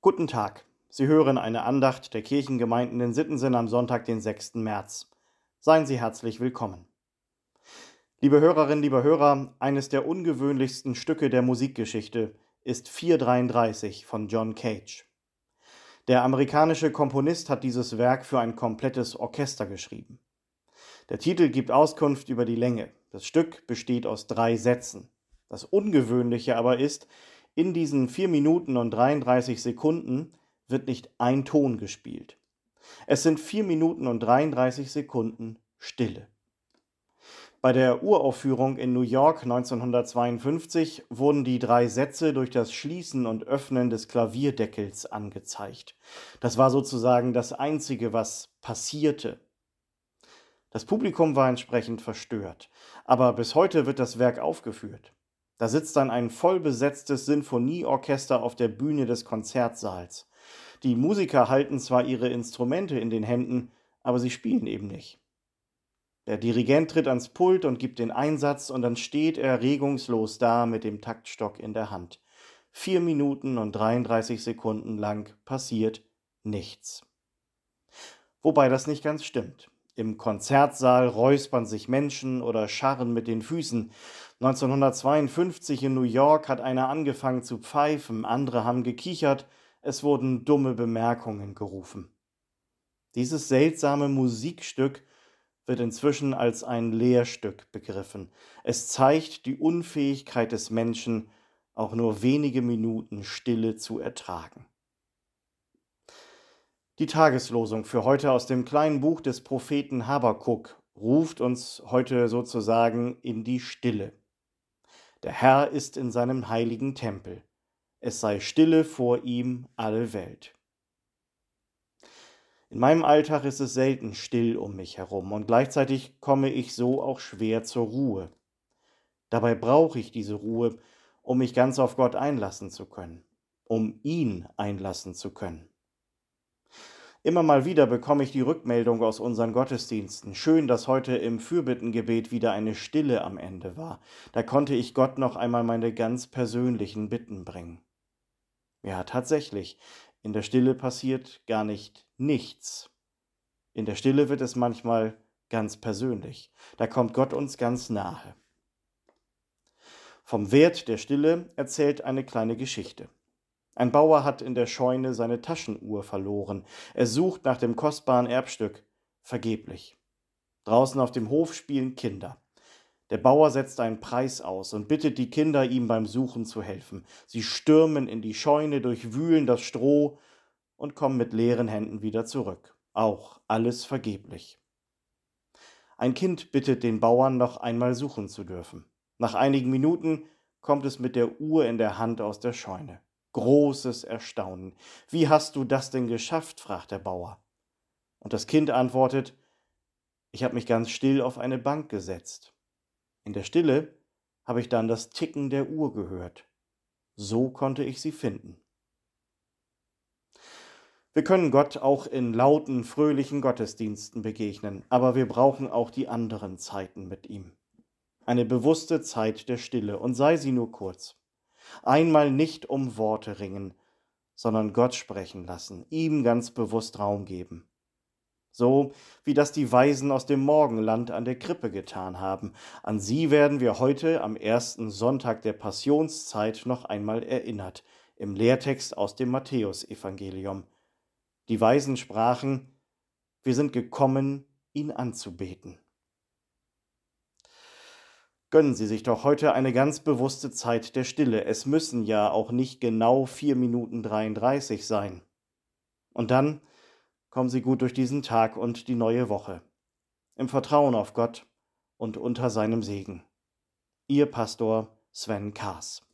Guten Tag. Sie hören eine Andacht der Kirchengemeinden in Sittensen am Sonntag, den 6. März. Seien Sie herzlich willkommen. Liebe Hörerinnen, liebe Hörer, eines der ungewöhnlichsten Stücke der Musikgeschichte ist 433 von John Cage. Der amerikanische Komponist hat dieses Werk für ein komplettes Orchester geschrieben. Der Titel gibt Auskunft über die Länge. Das Stück besteht aus drei Sätzen. Das Ungewöhnliche aber ist, in diesen 4 Minuten und 33 Sekunden wird nicht ein Ton gespielt. Es sind 4 Minuten und 33 Sekunden Stille. Bei der Uraufführung in New York 1952 wurden die drei Sätze durch das Schließen und Öffnen des Klavierdeckels angezeigt. Das war sozusagen das Einzige, was passierte. Das Publikum war entsprechend verstört, aber bis heute wird das Werk aufgeführt. Da sitzt dann ein vollbesetztes Sinfonieorchester auf der Bühne des Konzertsaals. Die Musiker halten zwar ihre Instrumente in den Händen, aber sie spielen eben nicht. Der Dirigent tritt ans Pult und gibt den Einsatz, und dann steht er regungslos da mit dem Taktstock in der Hand. Vier Minuten und 33 Sekunden lang passiert nichts. Wobei das nicht ganz stimmt. Im Konzertsaal räuspern sich Menschen oder scharren mit den Füßen. 1952 in New York hat einer angefangen zu pfeifen, andere haben gekichert, es wurden dumme Bemerkungen gerufen. Dieses seltsame Musikstück wird inzwischen als ein Lehrstück begriffen. Es zeigt die Unfähigkeit des Menschen, auch nur wenige Minuten Stille zu ertragen. Die Tageslosung für heute aus dem kleinen Buch des Propheten Habakuk ruft uns heute sozusagen in die Stille. Der Herr ist in seinem heiligen Tempel. Es sei Stille vor ihm alle Welt. In meinem Alltag ist es selten still um mich herum und gleichzeitig komme ich so auch schwer zur Ruhe. Dabei brauche ich diese Ruhe, um mich ganz auf Gott einlassen zu können, um ihn einlassen zu können. Immer mal wieder bekomme ich die Rückmeldung aus unseren Gottesdiensten. Schön, dass heute im Fürbittengebet wieder eine Stille am Ende war. Da konnte ich Gott noch einmal meine ganz persönlichen Bitten bringen. Ja, tatsächlich, in der Stille passiert gar nicht nichts. In der Stille wird es manchmal ganz persönlich. Da kommt Gott uns ganz nahe. Vom Wert der Stille erzählt eine kleine Geschichte. Ein Bauer hat in der Scheune seine Taschenuhr verloren. Er sucht nach dem kostbaren Erbstück. Vergeblich. Draußen auf dem Hof spielen Kinder. Der Bauer setzt einen Preis aus und bittet die Kinder, ihm beim Suchen zu helfen. Sie stürmen in die Scheune, durchwühlen das Stroh und kommen mit leeren Händen wieder zurück. Auch alles vergeblich. Ein Kind bittet den Bauern, noch einmal suchen zu dürfen. Nach einigen Minuten kommt es mit der Uhr in der Hand aus der Scheune großes Erstaunen. Wie hast du das denn geschafft? fragt der Bauer. Und das Kind antwortet, ich habe mich ganz still auf eine Bank gesetzt. In der Stille habe ich dann das Ticken der Uhr gehört. So konnte ich sie finden. Wir können Gott auch in lauten, fröhlichen Gottesdiensten begegnen, aber wir brauchen auch die anderen Zeiten mit ihm. Eine bewusste Zeit der Stille, und sei sie nur kurz einmal nicht um Worte ringen, sondern Gott sprechen lassen, ihm ganz bewusst Raum geben. So wie das die Weisen aus dem Morgenland an der Krippe getan haben. An sie werden wir heute am ersten Sonntag der Passionszeit noch einmal erinnert, im Lehrtext aus dem Matthäusevangelium. Die Weisen sprachen, wir sind gekommen, ihn anzubeten. Gönnen Sie sich doch heute eine ganz bewusste Zeit der Stille. Es müssen ja auch nicht genau vier Minuten 33 sein. Und dann kommen Sie gut durch diesen Tag und die neue Woche. Im Vertrauen auf Gott und unter seinem Segen. Ihr Pastor Sven Kaas.